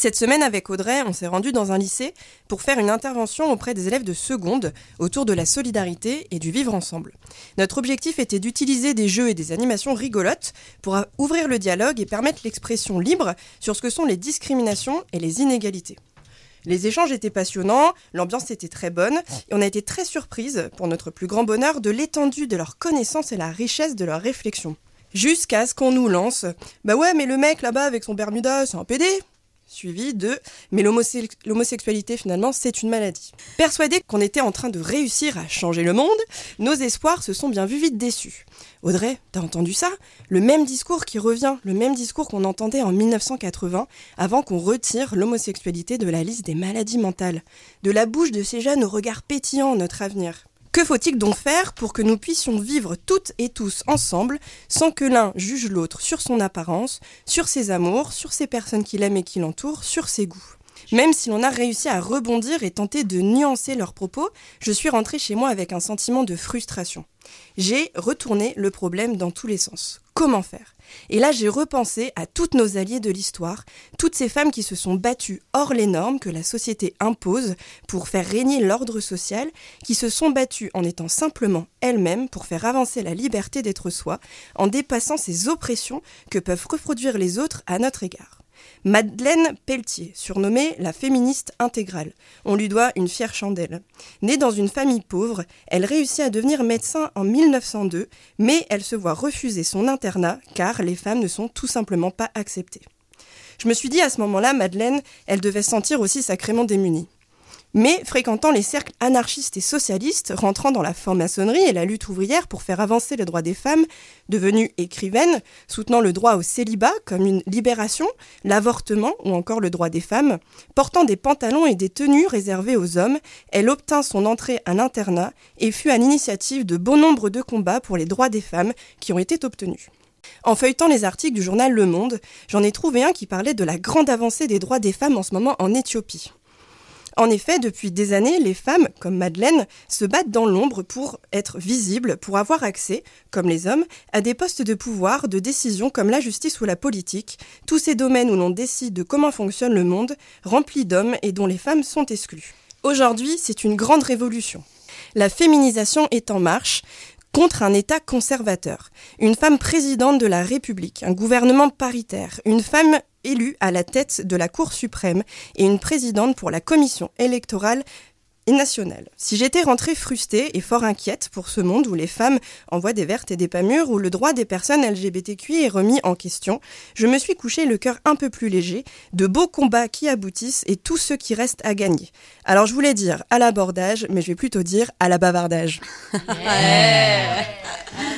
Cette semaine, avec Audrey, on s'est rendu dans un lycée pour faire une intervention auprès des élèves de seconde autour de la solidarité et du vivre ensemble. Notre objectif était d'utiliser des jeux et des animations rigolotes pour ouvrir le dialogue et permettre l'expression libre sur ce que sont les discriminations et les inégalités. Les échanges étaient passionnants, l'ambiance était très bonne, et on a été très surprise, pour notre plus grand bonheur, de l'étendue de leurs connaissances et la richesse de leurs réflexions. Jusqu'à ce qu'on nous lance Bah ouais, mais le mec là-bas avec son Bermuda, c'est un PD suivi de Mais l'homosexualité finalement c'est une maladie. Persuadés qu'on était en train de réussir à changer le monde, nos espoirs se sont bien vus vite déçus. Audrey, t'as entendu ça? Le même discours qui revient, le même discours qu'on entendait en 1980 avant qu'on retire l'homosexualité de la liste des maladies mentales. De la bouche de ces jeunes au regard pétillant notre avenir. Que faut-il donc faire pour que nous puissions vivre toutes et tous ensemble sans que l'un juge l'autre sur son apparence, sur ses amours, sur ses personnes qu'il aime et qui l'entourent, sur ses goûts? Même si l'on a réussi à rebondir et tenter de nuancer leurs propos, je suis rentrée chez moi avec un sentiment de frustration. J'ai retourné le problème dans tous les sens. Comment faire? Et là, j'ai repensé à toutes nos alliées de l'histoire, toutes ces femmes qui se sont battues hors les normes que la société impose pour faire régner l'ordre social, qui se sont battues en étant simplement elles-mêmes pour faire avancer la liberté d'être soi, en dépassant ces oppressions que peuvent reproduire les autres à notre égard. Madeleine Pelletier, surnommée la féministe intégrale. On lui doit une fière chandelle. Née dans une famille pauvre, elle réussit à devenir médecin en 1902, mais elle se voit refuser son internat car les femmes ne sont tout simplement pas acceptées. Je me suis dit à ce moment-là, Madeleine, elle devait se sentir aussi sacrément démunie mais fréquentant les cercles anarchistes et socialistes, rentrant dans la franc-maçonnerie et la lutte ouvrière pour faire avancer les droits des femmes, devenue écrivaine, soutenant le droit au célibat comme une libération, l'avortement ou encore le droit des femmes, portant des pantalons et des tenues réservées aux hommes, elle obtint son entrée à l'internat et fut à l'initiative de bon nombre de combats pour les droits des femmes qui ont été obtenus. En feuilletant les articles du journal Le Monde, j'en ai trouvé un qui parlait de la grande avancée des droits des femmes en ce moment en Éthiopie. En effet, depuis des années, les femmes, comme Madeleine, se battent dans l'ombre pour être visibles, pour avoir accès, comme les hommes, à des postes de pouvoir, de décision comme la justice ou la politique, tous ces domaines où l'on décide de comment fonctionne le monde, remplis d'hommes et dont les femmes sont exclues. Aujourd'hui, c'est une grande révolution. La féminisation est en marche, contre un État conservateur, une femme présidente de la République, un gouvernement paritaire, une femme élue à la tête de la Cour suprême et une présidente pour la commission électorale Si j'étais rentrée frustrée et fort inquiète pour ce monde où les femmes envoient des vertes et des pas mûres, où le droit des personnes LGBTQI est remis en question, je me suis couché le cœur un peu plus léger, de beaux combats qui aboutissent et tous ceux qui restent à gagner. Alors je voulais dire à l'abordage, mais je vais plutôt dire à la bavardage.